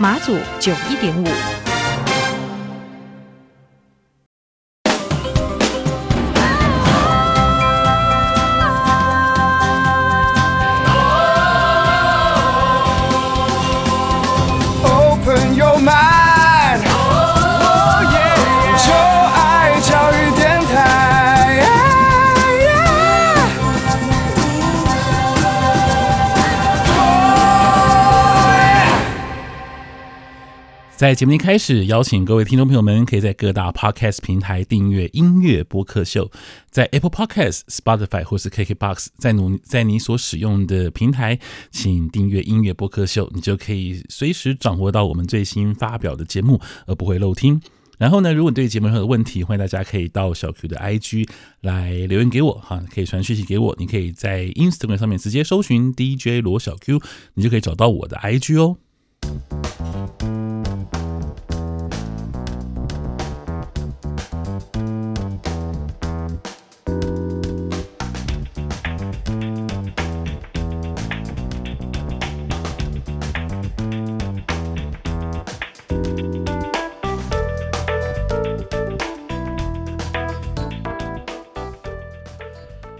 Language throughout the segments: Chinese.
马祖九一点五。在节目一开始，邀请各位听众朋友们，可以在各大 Podcast 平台订阅音乐播客秀，在 Apple Podcast、Spotify 或是 KKBox，在努在你所使用的平台，请订阅音乐播客秀，你就可以随时掌握到我们最新发表的节目，而不会漏听。然后呢，如果你对节目有任何问题，欢迎大家可以到小 Q 的 IG 来留言给我，哈，可以传讯息给我，你可以在 Instagram 上面直接搜寻 DJ 罗小 Q，你就可以找到我的 IG 哦。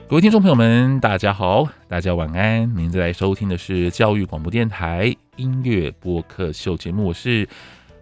各位听众朋友们，大家好，大家晚安。您在收听的是教育广播电台音乐播客秀节目，我是。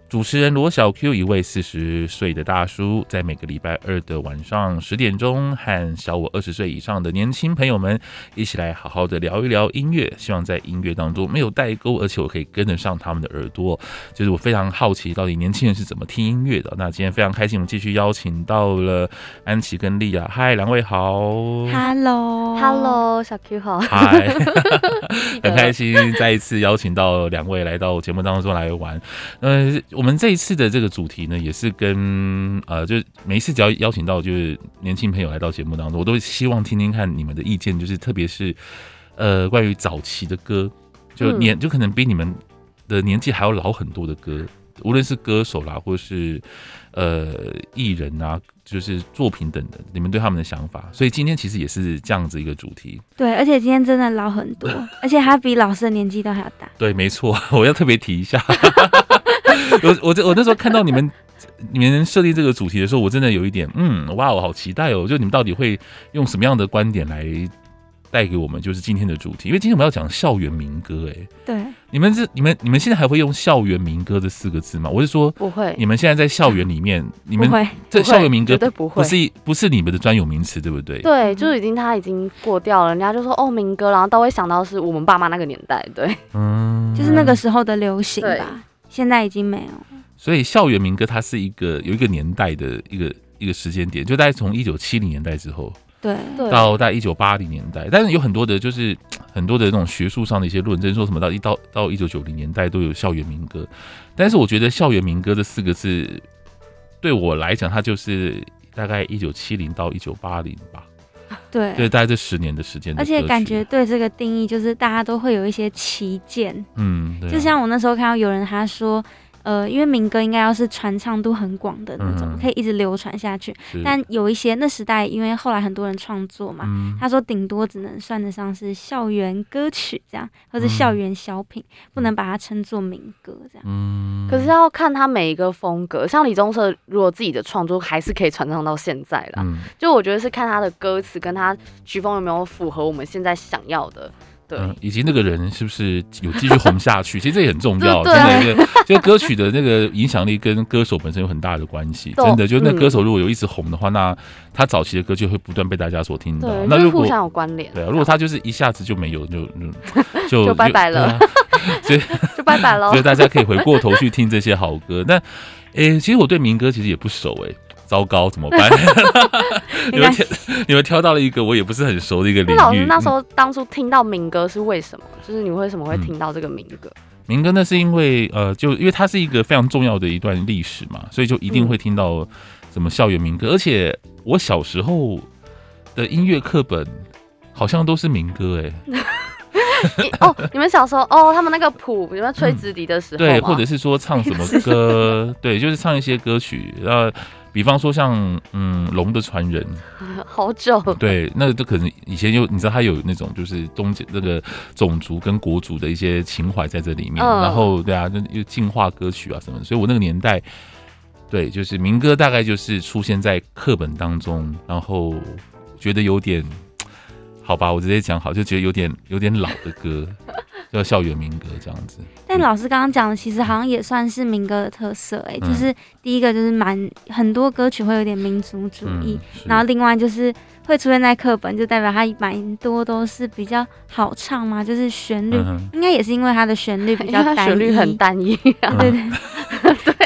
主持人罗小 Q，一位四十岁的大叔，在每个礼拜二的晚上十点钟，和小我二十岁以上的年轻朋友们一起来好好的聊一聊音乐。希望在音乐当中没有代沟，而且我可以跟得上他们的耳朵。就是我非常好奇，到底年轻人是怎么听音乐的。那今天非常开心，我们继续邀请到了安琪跟莉亚。嗨，两位好。Hello，Hello，小 Q 好。嗨，很开心再一次邀请到两位来到节目当中来玩。呃。我们这一次的这个主题呢，也是跟呃，就是每一次只要邀请到就是年轻朋友来到节目当中，我都希望听听看你们的意见，就是特别是呃，关于早期的歌，就年就可能比你们的年纪还要老很多的歌，无论是歌手啦，或是呃艺人啊，就是作品等等，你们对他们的想法。所以今天其实也是这样子一个主题。对，而且今天真的老很多，而且他比老师的年纪都还要大。对，没错，我要特别提一下。我我这我那时候看到你们你们设定这个主题的时候，我真的有一点嗯，哇，我好期待哦！就你们到底会用什么样的观点来带给我们，就是今天的主题？因为今天我们要讲校园民歌，哎，对，你们是你们你们现在还会用校园民歌这四个字吗？我是说不会，你们现在在校园里面，你们这校园民歌不会不是不是你们的专有名词，对不对？对，就是已经他已经过掉了，人家就说哦民歌，然后都会想到是我们爸妈那个年代，对，嗯，就是那个时候的流行吧。现在已经没有，所以校园民歌它是一个有一个年代的一个一个时间点，就大概从一九七零年代之后，对，到大概一九八零年代，但是有很多的，就是很多的那种学术上的一些论证，说什么到一到到一九九零年代都有校园民歌，但是我觉得校园民歌这四个字对我来讲，它就是大概一九七零到一九八零吧。对，对，大概这十年的时间，而且感觉对这个定义，就是大家都会有一些旗舰，嗯，对啊，就像我那时候看到有人他说。呃，因为民歌应该要是传唱度很广的那种，嗯、可以一直流传下去。但有一些那时代，因为后来很多人创作嘛，嗯、他说顶多只能算得上是校园歌曲这样，或者校园小品，嗯、不能把它称作民歌这样。嗯，可是要看他每一个风格，像李宗盛，如果自己的创作还是可以传唱到现在啦。嗯、就我觉得是看他的歌词跟他曲风有没有符合我们现在想要的。对、嗯，以及那个人是不是有继续红下去？其实这也很重要，真的，一个就歌曲的那个影响力跟歌手本身有很大的关系。真的，就那歌手如果有一直红的话，那他早期的歌就会不断被大家所听到。对，那如果互相有关联。对啊，如果他就是一下子就没有，就 就就拜拜了，所以就拜拜了。所以大家可以回过头去听这些好歌。那诶、欸，其实我对民歌其实也不熟诶、欸。糟糕，怎么办？你们挑，你们挑到了一个我也不是很熟的一个领域。那老师那时候当初听到民歌是为什么？就是你为什么会听到这个民歌？嗯、民歌那是因为呃，就因为它是一个非常重要的一段历史嘛，所以就一定会听到什么校园民歌。嗯、而且我小时候的音乐课本好像都是民歌，哎。哦，你们小时候哦，他们那个谱，你们吹直笛的时候、嗯，对，或者是说唱什么歌，对，就是唱一些歌曲，然后比方说像嗯《龙的传人》，好久，对，那个都可能以前有，你知道他有那种就是东这那个种族跟国族的一些情怀在这里面，嗯、然后对啊，就又进化歌曲啊什么的，所以我那个年代，对，就是民歌大概就是出现在课本当中，然后觉得有点。好吧，我直接讲好，就觉得有点有点老的歌，叫校园民歌这样子。但老师刚刚讲的，其实好像也算是民歌的特色，哎、嗯，就是第一个就是蛮很多歌曲会有点民族主义，嗯、然后另外就是会出现在课本，就代表它蛮多都是比较好唱嘛，就是旋律、嗯、应该也是因为它的旋律比较单一，旋律很单一、啊，对对。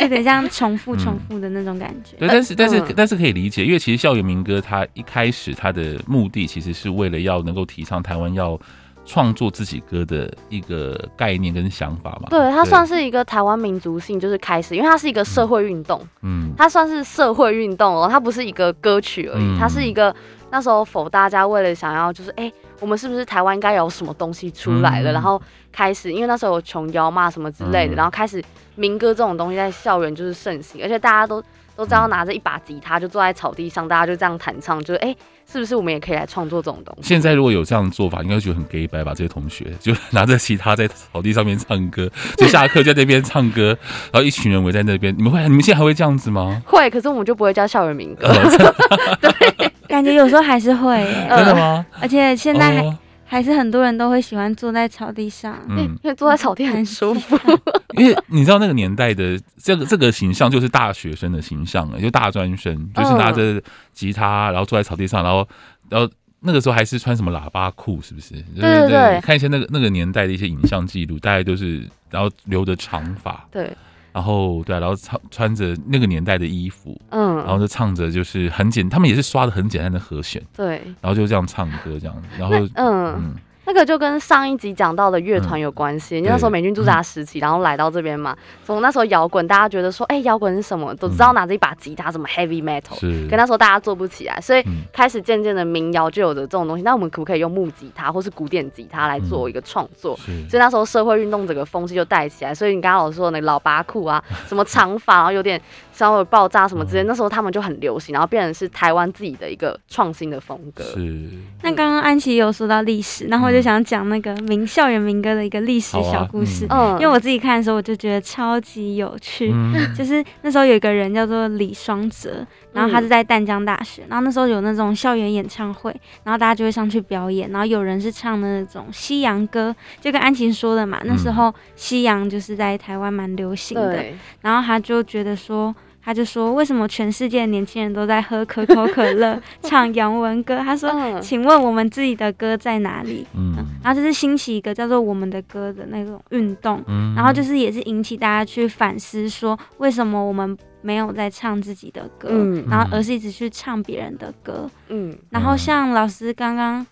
有点像重复重复的那种感觉。对，但是但是但是可以理解，因为其实校园民歌它一开始它的目的其实是为了要能够提倡台湾要创作自己歌的一个概念跟想法嘛。对，它算是一个台湾民族性就是开始，因为它是一个社会运动，嗯，它算是社会运动哦，它不是一个歌曲而已，它是一个那时候否大家为了想要就是哎。我们是不是台湾应该有什么东西出来了？嗯、然后开始，因为那时候有琼瑶嘛什么之类的，嗯、然后开始民歌这种东西在校园就是盛行，而且大家都都知道拿着一把吉他就坐在草地上，大家就这样弹唱，就是哎，是不是我们也可以来创作这种东西？现在如果有这样的做法，应该觉得很 gay 白吧？这些同学就拿着吉他在草地上面唱歌，就下课就在那边唱歌，然后一群人围在那边，你们会？你们现在还会这样子吗？会，可是我们就不会叫校园民歌。对。感觉有时候还是会、欸，真的吗？而且现在还、oh. 还是很多人都会喜欢坐在草地上，嗯，因为坐在草地很舒服。因为你知道那个年代的这个这个形象就是大学生的形象，就大专生，就是拿着吉他，然后坐在草地上，然后然后那个时候还是穿什么喇叭裤，是不是？对对对。看一些那个那个年代的一些影像记录，大概都是然后留着长发，对。然后对、啊，然后唱穿着那个年代的衣服，嗯，然后就唱着就是很简，他们也是刷的很简单的和弦，对，然后就这样唱歌这样，然后嗯。嗯这个就跟上一集讲到的乐团有关系，因为、嗯、那时候美军驻扎时期，嗯、然后来到这边嘛，从那时候摇滚，大家觉得说，哎、欸，摇滚是什么？都知道拿着一把吉他，什么 heavy metal，是，可那时候大家做不起来，所以开始渐渐的民谣就有着这种东西。那我们可不可以用木吉他或是古典吉他来做一个创作？嗯、所以那时候社会运动整个风气就带起来。所以你刚刚老师说的那个喇叭裤啊，什么长发，然后有点稍微爆炸什么之类，那时候他们就很流行，然后变成是台湾自己的一个创新的风格。是。那刚刚安琪有说到历史，然后我就想讲那个。民校园民歌的一个历史小故事，嗯，因为我自己看的时候，我就觉得超级有趣。嗯、就是那时候有一个人叫做李双泽，然后他是在淡江大学，然后那时候有那种校园演唱会，然后大家就会上去表演，然后有人是唱的那种西洋歌，就跟安琪说的嘛，那时候西洋就是在台湾蛮流行的，对然后他就觉得说。他就说：“为什么全世界的年轻人都在喝可口可乐、唱洋文歌？”他说：“请问我们自己的歌在哪里？”嗯，然后就是兴起一个叫做“我们的歌”的那种运动，嗯，然后就是也是引起大家去反思，说为什么我们没有在唱自己的歌，嗯，然后而是一直去唱别人的歌，嗯，然后像老师刚刚。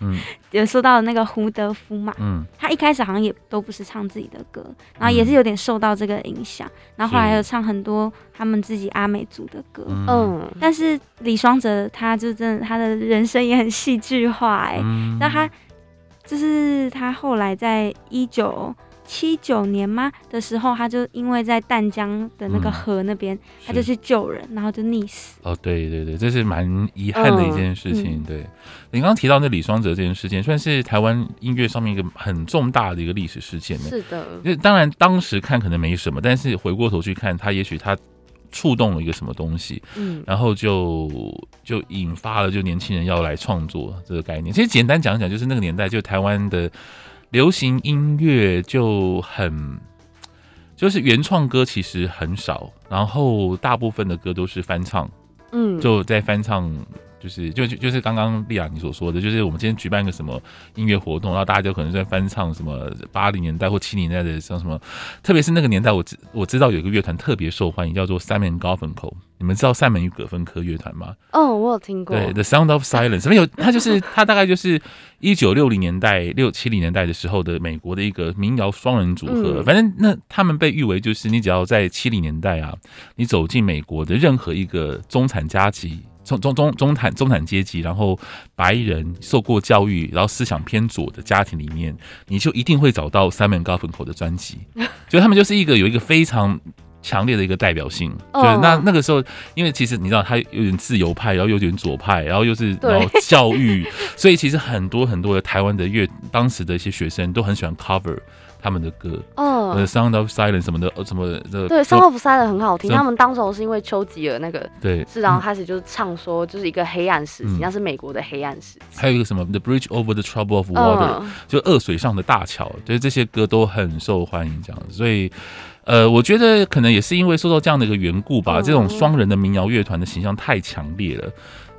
嗯，有说到那个胡德夫嘛，嗯，他一开始好像也都不是唱自己的歌，然后也是有点受到这个影响，然后后来有唱很多他们自己阿美族的歌，嗯，但是李双泽他就真的他的人生也很戏剧化哎、欸，那、嗯、他就是他后来在一九。七九年吗的时候，他就因为在淡江的那个河那边，嗯、他就去救人，然后就溺死。哦，对对对，这是蛮遗憾的一件事情。嗯、对，你刚刚提到那李双泽这件事情，算是台湾音乐上面一个很重大的一个历史事件。是的，就当然当时看可能没什么，但是回过头去看，他也许他触动了一个什么东西，嗯，然后就就引发了就年轻人要来创作这个概念。其实简单讲讲，就是那个年代就台湾的。流行音乐就很，就是原创歌其实很少，然后大部分的歌都是翻唱，嗯，就在翻唱就是就就就是刚刚丽亚你所说的，就是我们今天举办一个什么音乐活动，然后大家就可能在翻唱什么八零年代或七零年代的像什么，特别是那个年代，我知我知道有一个乐团特别受欢迎，叫做 Simon Garfunkel。你们知道塞门与葛芬科乐团吗？哦，我有听过。对，The Sound of Silence，什么有？他就是他大概就是一九六零年代、六七零年代的时候的美国的一个民谣双人组合。嗯、反正那他们被誉为就是你只要在七零年代啊，你走进美国的任何一个中产阶级、中中中中产中产阶级，然后白人受过教育，然后思想偏左的家庭里面，你就一定会找到 Simon Garfunkel 的专辑。所以他们就是一个有一个非常。强烈的一个代表性，对，那那个时候，因为其实你知道，他有点自由派，然后有点左派，然后又是然后教育，所以其实很多很多的台湾的乐，当时的一些学生都很喜欢 cover 他们的歌，哦，The Sound of Silence 什么的，什么的，对，Sound of Silence 很好听。他们当时是因为丘吉尔那个，对，是然后开始就是唱说，就是一个黑暗时期，那是美国的黑暗时期。还有一个什么 The Bridge Over the Troubled of Water，就恶水上的大桥，就是这些歌都很受欢迎，这样子，所以。呃，我觉得可能也是因为受到这样的一个缘故吧，这种双人的民谣乐团的形象太强烈了。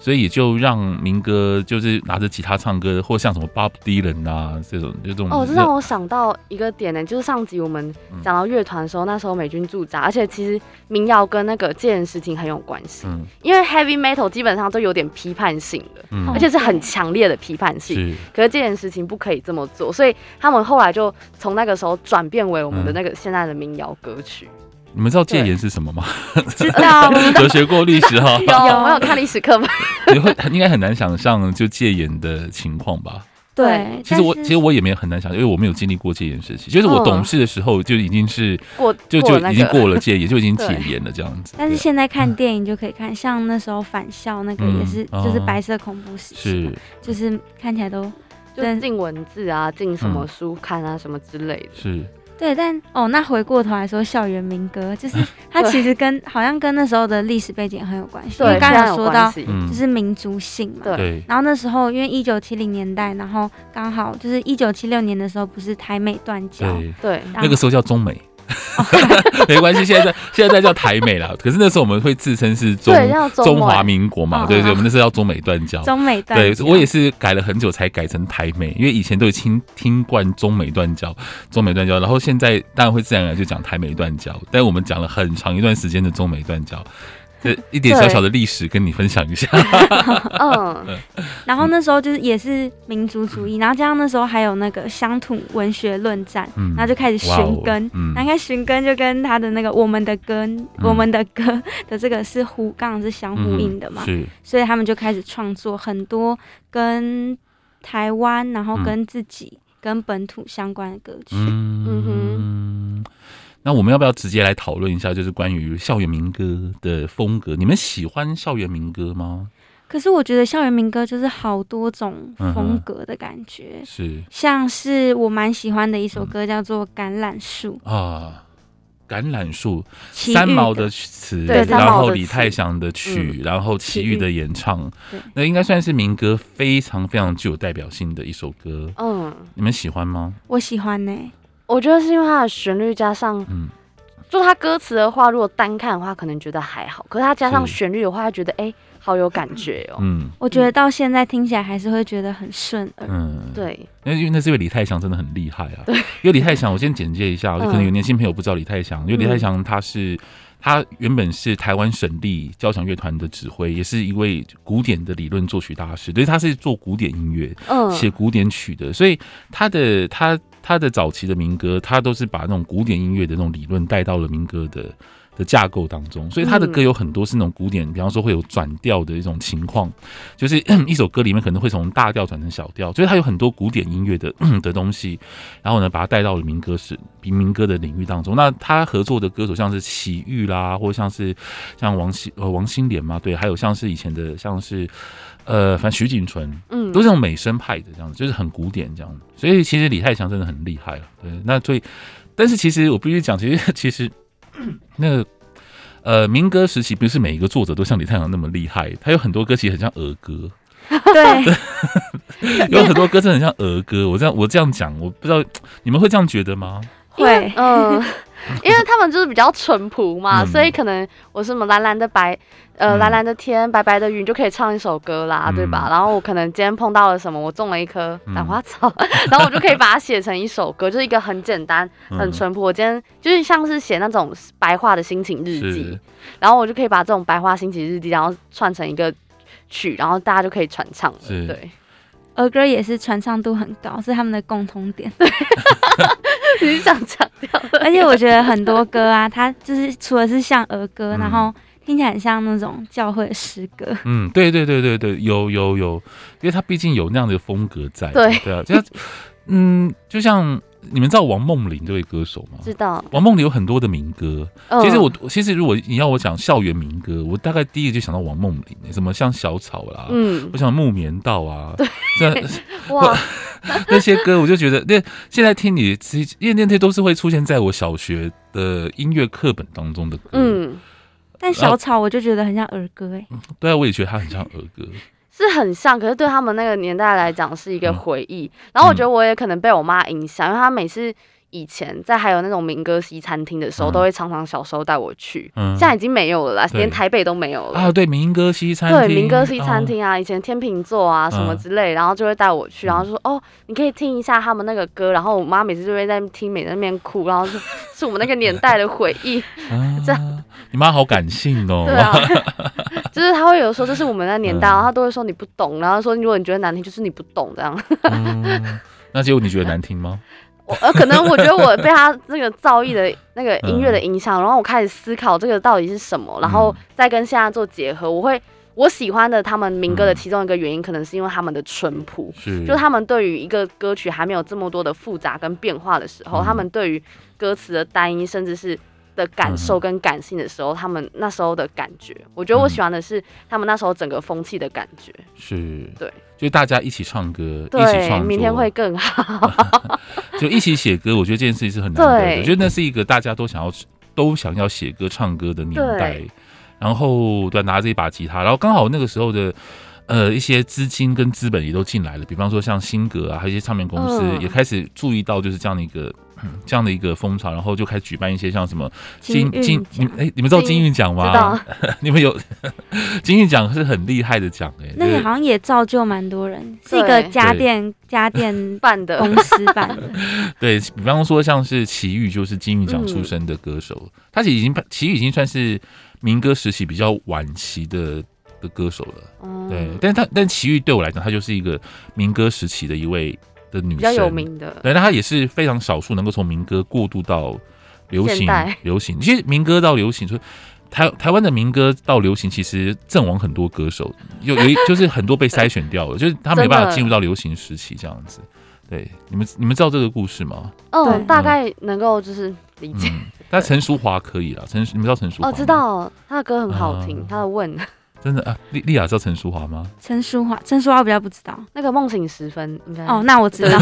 所以也就让民歌就是拿着吉他唱歌，或像什么 Bob Dylan 啊这种这种哦，这让我想到一个点呢，就是上集我们讲到乐团的时候，嗯、那时候美军驻扎，而且其实民谣跟那个戒严时期很有关系，嗯、因为 Heavy Metal 基本上都有点批判性的，嗯、而且是很强烈的批判性。是。可是戒严时期不可以这么做，所以他们后来就从那个时候转变为我们的那个现在的民谣歌曲。嗯你们知道戒严是什么吗？知道，有学过历史哈。有，我有看历史课本。你会应该很难想象就戒严的情况吧？对，其实我其实我也没有很难想，因为我没有经历过戒严时期。就是我懂事的时候就已经是过，就就已经过了戒严，就已经 解严了这样子。但是现在看电影就可以看，像那时候返校那个也是，就是白色恐怖时期，是就是看起来都就进文字啊，进什么书刊啊，什么之类的。是。对，但哦，那回过头来说，校园民歌就是它其实跟好像跟那时候的历史背景很有关系。对，因为刚才有说到就是民族性嘛。对。然后那时候因为一九七零年代，然后刚好就是一九七六年的时候，不是台美断交。对。那个时候叫中美。没关系，现在在现在在叫台美了。可是那时候我们会自称是中中华民国嘛？对对，我们那时候叫中美断交。中美断交。对，我也是改了很久才改成台美，因为以前都已经听惯中美断交，中美断交，然后现在当然会自然而然就讲台美断交。但是我们讲了很长一段时间的中美断交。这一点小小的历史跟你分享一下。嗯，然后那时候就是也是民族主义，然后加上那时候还有那个乡土文学论战，然后就开始寻根，然后开始寻根就跟他的那个我们的根，我们的歌的这个是呼，刚好是相呼应的嘛，所以他们就开始创作很多跟台湾，然后跟自己跟本土相关的歌曲。嗯哼。那我们要不要直接来讨论一下，就是关于校园民歌的风格？你们喜欢校园民歌吗？可是我觉得校园民歌就是好多种风格的感觉，嗯、是像是我蛮喜欢的一首歌叫做《橄榄树》啊，《橄榄树》三毛的词，然后李泰祥的曲，嗯、然后齐豫的演唱，那应该算是民歌非常非常具有代表性的一首歌。嗯，你们喜欢吗？我喜欢呢、欸。我觉得是因为它的旋律加上，嗯，就它歌词的话，如果单看的话，可能觉得还好。可是它加上旋律的话，觉得哎，好有感觉哦。嗯，我觉得到现在听起来还是会觉得很顺耳。嗯，对。那因为那是因为李泰祥真的很厉害啊。对。因为李泰祥，我先简介一下，就可能有年轻朋友不知道李泰祥。因为李泰祥他是他原本是台湾省立交响乐团的指挥，也是一位古典的理论作曲大师。所以他是做古典音乐，嗯，写古典曲的。所以他的他。他的早期的民歌，他都是把那种古典音乐的那种理论带到了民歌的的架构当中，所以他的歌有很多是那种古典，比方说会有转调的一种情况，就是 一首歌里面可能会从大调转成小调，所以他有很多古典音乐的的东西，然后呢把它带到了民歌是民民歌的领域当中。那他合作的歌手像是齐豫啦，或者像是像王心呃王心莲嘛，对，还有像是以前的像是。呃，反正徐锦纯，嗯，都是这种美声派的这样子，就是很古典这样子。所以其实李泰祥真的很厉害了，对。那所以，但是其实我必须讲，其实 其实 那个呃民歌时期不是每一个作者都像李泰祥那么厉害，他有很多歌其实很像儿歌，对 有很多歌真的很像儿歌。我这样我这样讲，我不知道你们会这样觉得吗？会，嗯。因为他们就是比较淳朴嘛，嗯、所以可能我是什么蓝蓝的白，呃，蓝蓝的天，白白的云，就可以唱一首歌啦，嗯、对吧？然后我可能今天碰到了什么，我种了一棵兰花草，嗯、然后我就可以把它写成一首歌，就是一个很简单、很淳朴。我今天就是像是写那种白话的心情日记，然后我就可以把这种白话心情日记，然后串成一个曲，然后大家就可以传唱了，对。儿歌也是传唱度很高，是他们的共通点。你是想强调？而且我觉得很多歌啊，它就是除了是像儿歌，嗯、然后听起来很像那种教会诗歌。嗯，对对对对对，有有有，因为它毕竟有那样的风格在。对对啊，就嗯，就像。你们知道王梦麟这位歌手吗？知道。王梦麟有很多的民歌。其实我其实如果你要我讲校园民歌，我大概第一个就想到王梦麟，什么像小草啦，嗯，我想木棉道啊，对，哇，那些歌我就觉得，那现在听你，其实因为那些都是会出现在我小学的音乐课本当中的歌。嗯，但小草我就觉得很像儿歌哎。对啊，我也觉得它很像儿歌。是很像，可是对他们那个年代来讲是一个回忆。嗯、然后我觉得我也可能被我妈影响，嗯、因为她每次以前在还有那种民歌西餐厅的时候，嗯、都会常常小时候带我去。嗯、现在已经没有了啦，连台北都没有了啊。对，民歌西餐厅，对，民歌西餐厅啊，哦、以前天秤座啊什么之类，然后就会带我去，然后就说、嗯、哦，你可以听一下他们那个歌。然后我妈每次就会在听，每在那边哭，然后说 是我们那个年代的回忆。啊、这样，你妈好感性哦。对啊。就是他会有说就是我们那年代，然后他都会说你不懂，然后说如果你觉得难听，就是你不懂这样。嗯、那结果你觉得难听吗？我呃，可能我觉得我被他那个造诣的 那个音乐的影响，嗯、然后我开始思考这个到底是什么，然后再跟现在做结合。我会我喜欢的他们民歌的其中一个原因，可能是因为他们的淳朴，是就他们对于一个歌曲还没有这么多的复杂跟变化的时候，嗯、他们对于歌词的单一，甚至是。的感受跟感性的时候，嗯、他们那时候的感觉，我觉得我喜欢的是他们那时候整个风气的感觉。是，对，就大家一起唱歌，一起创作，明天会更好。就一起写歌，我觉得这件事情是很难得的。我觉得那是一个大家都想要都想要写歌唱歌的年代。然后对，拿着一把吉他，然后刚好那个时候的。呃，一些资金跟资本也都进来了，比方说像新格啊，还有一些唱片公司也开始注意到，就是这样的一个、嗯、这样的一个风潮，然后就开始举办一些像什么金金，你哎，你们知道金韵奖吗？你们有金韵奖是很厉害的奖哎、欸，那个好像也造就蛮多人，是一个家电家电 办的公司办的。对，比方说像是齐豫，就是金韵奖出身的歌手，嗯、他其实已经齐豫已经算是民歌时期比较晚期的。的歌手了，嗯、对，但是他但齐豫对我来讲，他就是一个民歌时期的一位的女生，比较有名的，对，那她也是非常少数能够从民歌过渡到流行，流行。其实民歌到流行，说台台湾的民歌到流行，其实阵亡很多歌手，有有一 就是很多被筛选掉了，就是他没办法进入到流行时期这样子。对，你们你们知道这个故事吗？嗯，大概能够就是理解。但陈淑华可以了，陈你们知道陈淑华？哦，知道，他的歌很好听，嗯、他的问。真的啊，莉莉亚知道陈淑华吗？陈淑华，陈淑樺比较不知道。那个梦醒时分应该哦，那我知道。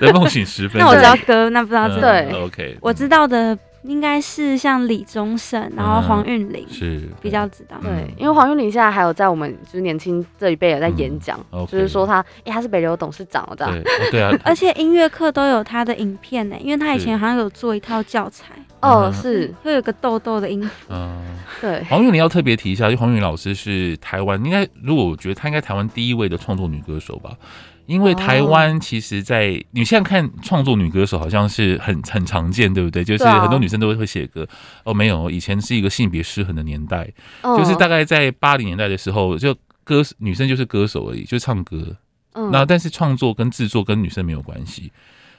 对，梦醒时分。那我知道歌，那不知道这对。OK，我知道的应该是像李宗盛，然后黄韵玲是比较知道。对，因为黄韵玲现在还有在我们就是年轻这一辈也在演讲，就是说他，哎，他是北流董事长这样。对啊。而且音乐课都有他的影片呢，因为他以前好像有做一套教材。哦，是会有个痘痘的音符。嗯，对。黄韵玲要特别提一下，就黄韵玲老师是台湾应该，如果我觉得她应该台湾第一位的创作女歌手吧。因为台湾其实，在你现在看创作女歌手好像是很很常见，对不对？就是很多女生都会会写歌。哦，没有，以前是一个性别失衡的年代，就是大概在八零年代的时候，就歌女生就是歌手而已，就唱歌。嗯。那但是创作跟制作跟女生没有关系。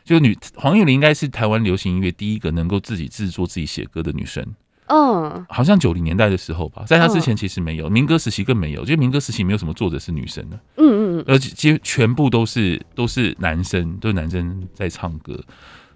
就女黄韵玲应该是台湾流行音乐第一个能够自己制作、自己写歌的女生。嗯，好像九零年代的时候吧，在她之前其实没有，民歌时期更没有，就民歌时期没有什么作者是女生的。嗯嗯，而且其实全部都是都是男生，都是男生在唱歌，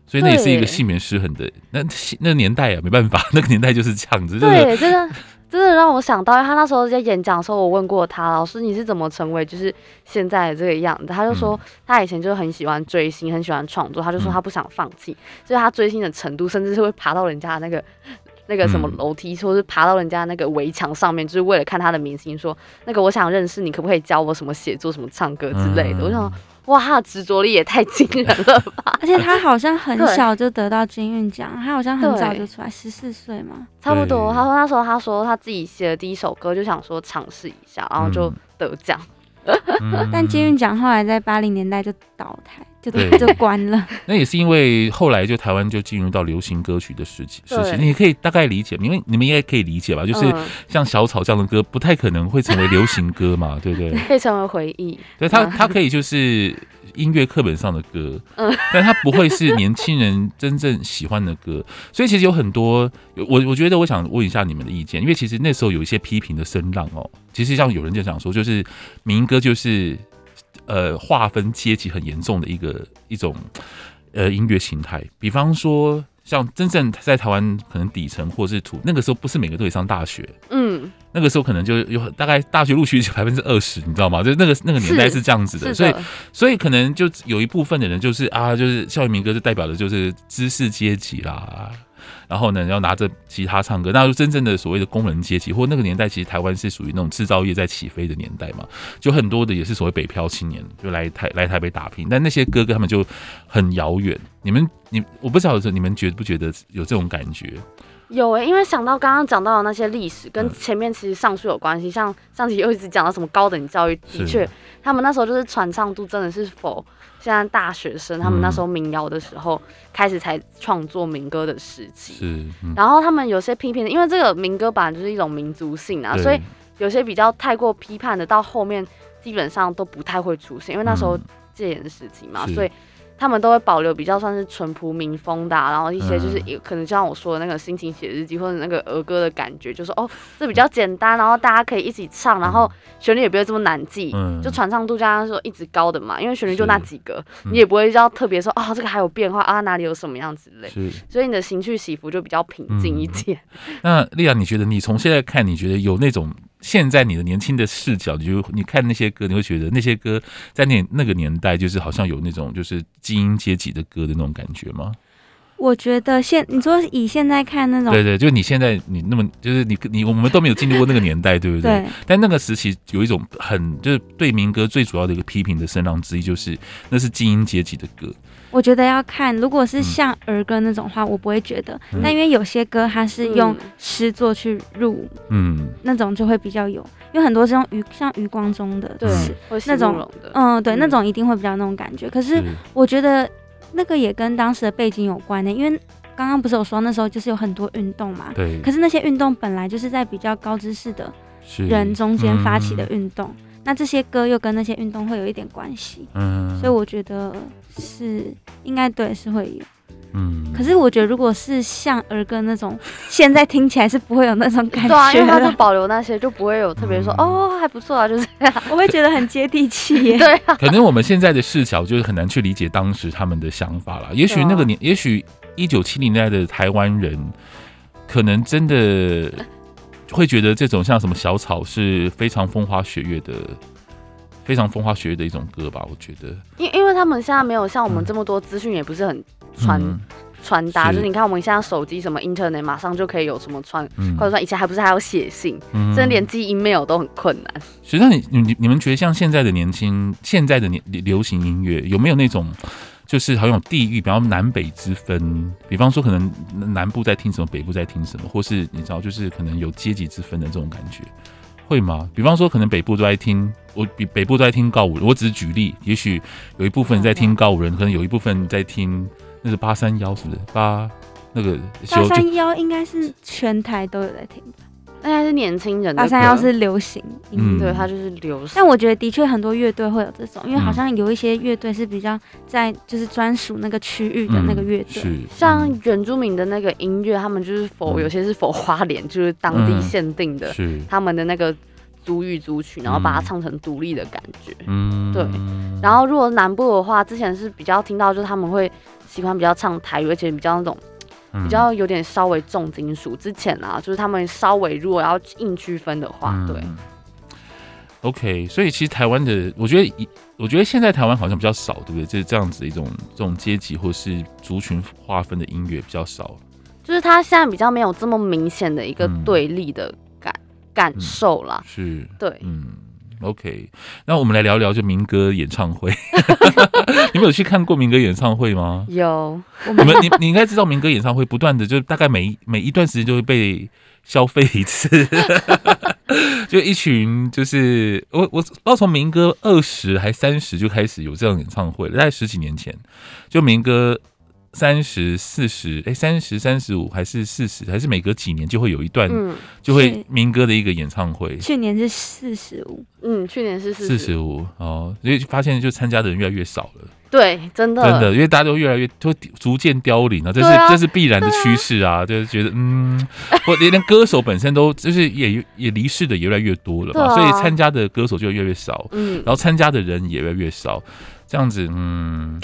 所以那也是一个性别失衡的那那年代啊，没办法，那个年代就是这样子。对，真的。真的让我想到，他那时候在演讲的时候，我问过他，老师你是怎么成为就是现在的这个样子？他就说他以前就很喜欢追星，很喜欢创作，他就说他不想放弃，所以他追星的程度，甚至是会爬到人家那个 那个什么楼梯，或是爬到人家那个围墙上面，就是为了看他的明星，说那个我想认识你，可不可以教我什么写作、什么唱歌之类的？我想。哇，他的执着力也太惊人了吧！而且他好像很小就得到金韵奖，他好像很早就出来，十四岁嘛，差不多。他说那时候他说他自己写的第一首歌就想说尝试一下，然后就得奖。嗯、但金韵奖后来在八零年代就倒台。就，就关了。那也是因为后来就台湾就进入到流行歌曲的时期，时期，你可以大概理解，因为你们应该可以理解吧？就是像小草这样的歌，不太可能会成为流行歌嘛，对不对？可以成为回忆。对，他，他可以就是音乐课本上的歌，嗯，但它不会是年轻人真正喜欢的歌。所以其实有很多，我我觉得我想问一下你们的意见，因为其实那时候有一些批评的声浪哦。其实像有人就想说，就是民歌就是。呃，划分阶级很严重的一个一种呃音乐形态，比方说像真正在台湾可能底层或是土，那个时候不是每个都可以上大学，嗯，那个时候可能就有大概大学录取百分之二十，你知道吗？就那个那个年代是这样子的，的所以所以可能就有一部分的人就是啊，就是校园民歌就代表的就是知识阶级啦。然后呢，要拿着吉他唱歌，那就真正的所谓的工人阶级，或那个年代其实台湾是属于那种制造业在起飞的年代嘛，就很多的也是所谓北漂青年，就来台来台北打拼，但那些哥哥他们就很遥远。你们你我不晓得你们觉不觉得有这种感觉？有诶、欸，因为想到刚刚讲到的那些历史，跟前面其实上述有关系，像上集又一直讲到什么高等教育，的确，他们那时候就是传唱度真的是否。现在大学生他们那时候民谣的时候，开始才创作民歌的时期。是，嗯、然后他们有些批评，因为这个民歌本来就是一种民族性啊，所以有些比较太过批判的，到后面基本上都不太会出现，因为那时候戒严时期嘛，所以。他们都会保留比较算是淳朴民风的，啊，然后一些就是有可能就像我说的那个心情写日记或者那个儿歌的感觉，就是哦，这比较简单，然后大家可以一起唱，然后旋律也不会这么难记，嗯、就传唱度加上说一直高的嘛，因为旋律就那几个，嗯、你也不会要特别说啊、哦、这个还有变化啊哪里有什么样之类，所以你的情绪起伏就比较平静一点。嗯、那丽亚，你觉得你从现在看，你觉得有那种？现在你的年轻的视角，你就你看那些歌，你会觉得那些歌在那那个年代，就是好像有那种就是精英阶级的歌的那种感觉吗？我觉得现你说以现在看那种，对对，就你现在你那么就是你你我们都没有经历过那个年代，对不对？对。但那个时期有一种很就是对民歌最主要的一个批评的声浪之一，就是那是精英阶级的歌。我觉得要看，如果是像儿歌那种话，嗯、我不会觉得。但因为有些歌它是用诗作去入，嗯，那种就会比较有。因为很多是用余像余光中的，对，那种，嗯，对，那种一定会比较那种感觉。可是我觉得那个也跟当时的背景有关的，因为刚刚不是有说那时候就是有很多运动嘛，对。可是那些运动本来就是在比较高知识的人中间发起的运动。那这些歌又跟那些运动会有一点关系，嗯，所以我觉得是应该对是会有，嗯。可是我觉得如果是像儿歌那种，现在听起来是不会有那种感觉，对啊，因为他就保留那些，就不会有特别说、嗯、哦还不错啊，就是这样，我会觉得很接地气耶。对啊，可能我们现在的视角就是很难去理解当时他们的想法了。也许那个年，也许一九七零年代的台湾人，可能真的。会觉得这种像什么小草是非常风花雪月的，非常风花雪月的一种歌吧？我觉得，因因为他们现在没有像我们这么多资讯，也不是很传传达。就是你看我们现在手机什么 Internet，马上就可以有什么传，或者说以前还不是还要写信，甚至连寄 email 都很困难。实际上，你你你们觉得像现在的年轻，现在的年流行音乐有没有那种？就是好像有地域，比方南北之分，比方说可能南部在听什么，北部在听什么，或是你知道，就是可能有阶级之分的这种感觉，会吗？比方说可能北部都在听，我比北部都在听告五人，我只是举例，也许有一部分在听告五人，可能有一部分在听那是八三幺，是不是？八那个八三幺应该是全台都有在听吧。应该是年轻人的，八三幺是流行音，嗯，对，它就是流行。但我觉得的确很多乐队会有这种，因为好像有一些乐队是比较在就是专属那个区域的那个乐队，嗯，像原住民的那个音乐，他们就是否有些是否花莲，就是当地限定的，是。他们的那个族语族群，然后把它唱成独立的感觉，嗯，对。然后如果南部的话，之前是比较听到就是他们会喜欢比较唱台语，而且比较那种。比较有点稍微重金属，之前啊，就是他们稍微如果要硬区分的话，对。OK，所以其实台湾的，我觉得，我觉得现在台湾好像比较少，对不对？就是这样子一种这种阶级或是族群划分的音乐比较少。就是他现在比较没有这么明显的一个对立的感、嗯、感受啦。是，对，嗯。OK，那我们来聊聊就民歌演唱会。你们有去看过民歌演唱会吗？有。你们你你应该知道民歌演唱会不断的就大概每每一段时间就会被消费一次，就一群就是我我不知道从民歌二十还三十就开始有这样演唱会了，大概十几年前就民歌。三十四十，哎，三十三十五还是四十，还是每隔几年就会有一段，就会民歌的一个演唱会。嗯、去年是四十五，嗯，去年是四四十五哦，因为发现就参加的人越来越少了。对，真的真的，因为大家都越来越都逐渐凋零了，这是、啊、这是必然的趋势啊，啊就是觉得嗯，我连连歌手本身都就是也也离世的也越来越多了嘛，啊、所以参加的歌手就越来越少，嗯，然后参加的人也越来越少，这样子，嗯。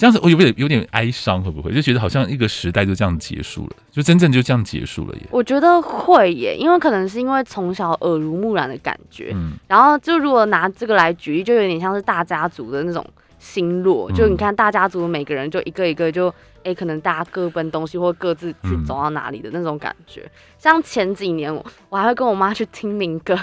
这样子我有点有点哀伤，会不会就觉得好像一个时代就这样结束了，就真正就这样结束了耶？我觉得会耶，因为可能是因为从小耳濡目染的感觉，嗯，然后就如果拿这个来举例，就有点像是大家族的那种心落，就你看大家族每个人就一个一个就哎、欸，可能大家各奔东西或各自去走到哪里的那种感觉。嗯、像前几年我我还会跟我妈去听民歌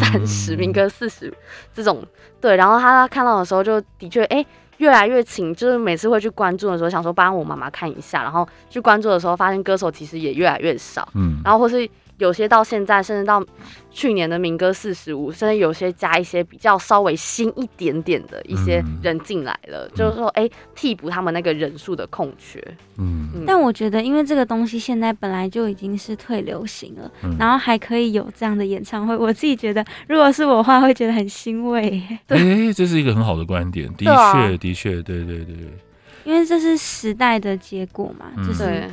三十、嗯、民歌四十这种，对，然后她看到的时候就的确哎。欸越来越勤，就是每次会去关注的时候，想说帮我妈妈看一下，然后去关注的时候，发现歌手其实也越来越少，嗯，然后或是。有些到现在，甚至到去年的民歌四十五，甚至有些加一些比较稍微新一点点的一些人进来了，嗯、就是说，哎、欸，替补他们那个人数的空缺。嗯，嗯，但我觉得，因为这个东西现在本来就已经是退流行了，嗯、然后还可以有这样的演唱会，我自己觉得，如果是我的话，会觉得很欣慰。对，欸、这是一个很好的观点，的确，啊、的确，对对对，因为这是时代的结果嘛，就是。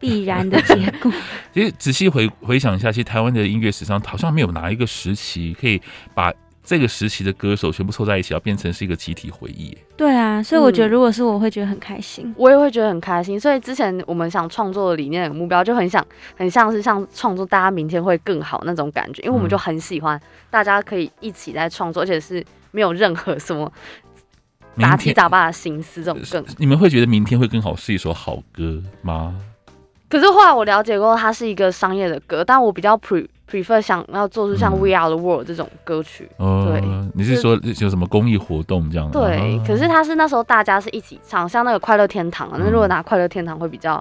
嗯必然的结果。其实仔细回回想一下，其实台湾的音乐史上好像没有哪一个时期可以把这个时期的歌手全部凑在一起，要变成是一个集体回忆。对啊，所以我觉得如果是我会觉得很开心，嗯、我也会觉得很开心。所以之前我们想创作的理念、的目标，就很想很像是像创作大家明天会更好那种感觉，因为我们就很喜欢大家可以一起在创作，而且是没有任何什么杂七杂八的心思这种更。你们会觉得明天会更好是一首好歌吗？可是后来我了解过，它是一个商业的歌，但我比较 pre prefer 想要做出像 We Are the World 这种歌曲。嗯、对，你是说有什么公益活动这样？对，可是它是那时候大家是一起唱，像那个快乐天堂啊，那、嗯、如果拿快乐天堂会比较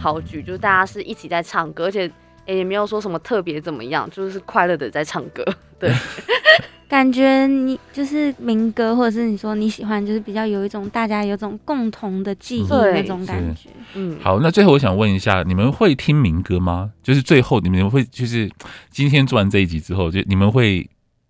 好举，嗯、就是大家是一起在唱歌，而且也没有说什么特别怎么样，就是快乐的在唱歌。对。感觉你就是民歌，或者是你说你喜欢，就是比较有一种大家有种共同的记忆那种感觉。嗯，好，那最后我想问一下，你们会听民歌吗？就是最后你们会就是今天做完这一集之后，就你们会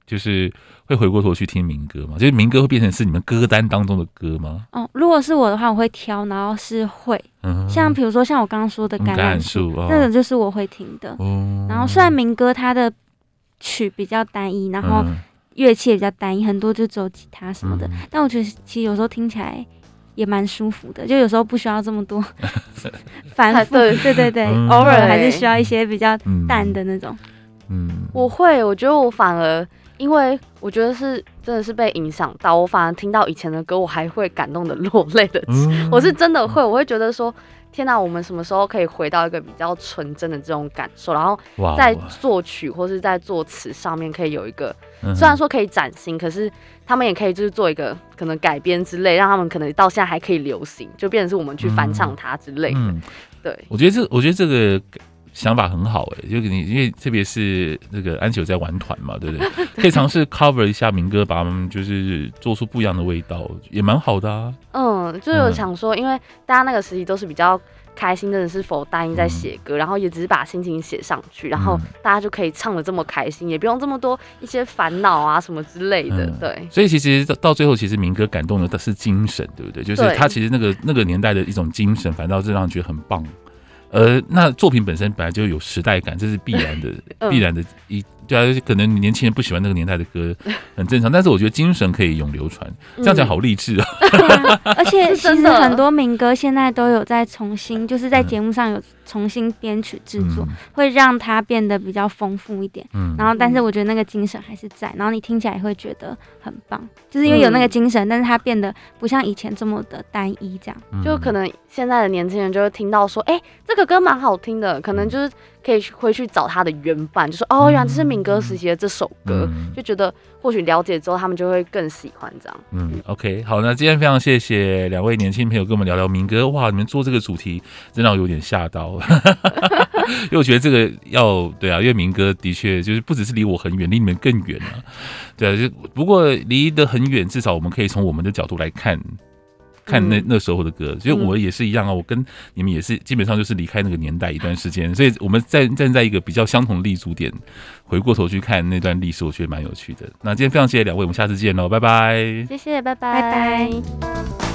就是会回过头去听民歌吗？就是民歌会变成是你们歌单当中的歌吗？哦，如果是我的话，我会挑，然后是会，嗯、像比如说像我刚刚说的橄榄树，那个就是我会听的。哦、然后虽然民歌它的曲比较单一，然后、嗯。乐器也比较单一，很多就只有吉他什么的。嗯、但我觉得其实有时候听起来也蛮舒服的，就有时候不需要这么多 繁复。对对对对，嗯、偶尔还是需要一些比较淡的那种。嗯，我会，我觉得我反而因为我觉得是真的是被影响到，我反而听到以前的歌，我还会感动的落泪的。嗯、我是真的会，我会觉得说。天哪，我们什么时候可以回到一个比较纯真的这种感受？然后在作曲或是在作词上面可以有一个，虽然说可以崭新，可是他们也可以就是做一个可能改编之类，让他们可能到现在还可以流行，就变成是我们去翻唱它之类的。嗯嗯、对，我觉得这，我觉得这个。想法很好哎、欸，就你因为特别是那个安琪有在玩团嘛，对不对？可以尝试 cover 一下民歌，把他们就是做出不一样的味道，也蛮好的啊。嗯，就是我想说，因为大家那个时期都是比较开心，真的是否单一在写歌，嗯、然后也只是把心情写上去，然后大家就可以唱的这么开心，也不用这么多一些烦恼啊什么之类的。嗯、对，所以其实到到最后，其实民歌感动的是精神，对不对？就是他其实那个那个年代的一种精神，反倒是让人觉得很棒。呃，那作品本身本来就有时代感，这是必然的，嗯、必然的一。对啊，可能年轻人不喜欢那个年代的歌，很正常。但是我觉得精神可以永流传，这样讲好励志啊！而且 其实很多民歌现在都有在重新，就是在节目上有重新编曲制作，嗯、会让它变得比较丰富一点。嗯，然后但是我觉得那个精神还是在，然后你听起来也会觉得很棒，就是因为有那个精神，嗯、但是它变得不像以前这么的单一，这样。嗯、就可能现在的年轻人就会听到说，哎、欸，这个歌蛮好听的，可能就是可以回去找他的原版，就说哦，原来这是民。民歌时期的这首歌，嗯、就觉得或许了解之后，他们就会更喜欢这样。嗯，OK，好，那今天非常谢谢两位年轻朋友跟我们聊聊民歌。哇，你们做这个主题真让我有点吓到，因为我觉得这个要对啊，因为民歌的确就是不只是离我很远，离你们更远了。对啊，就不过离得很远，至少我们可以从我们的角度来看。看那那时候的歌，所以我也是一样啊，我跟你们也是基本上就是离开那个年代一段时间，所以我们站站在一个比较相同的立足点，回过头去看那段历史，我觉得蛮有趣的。那今天非常谢谢两位，我们下次见喽，拜拜。谢谢，拜拜，拜拜。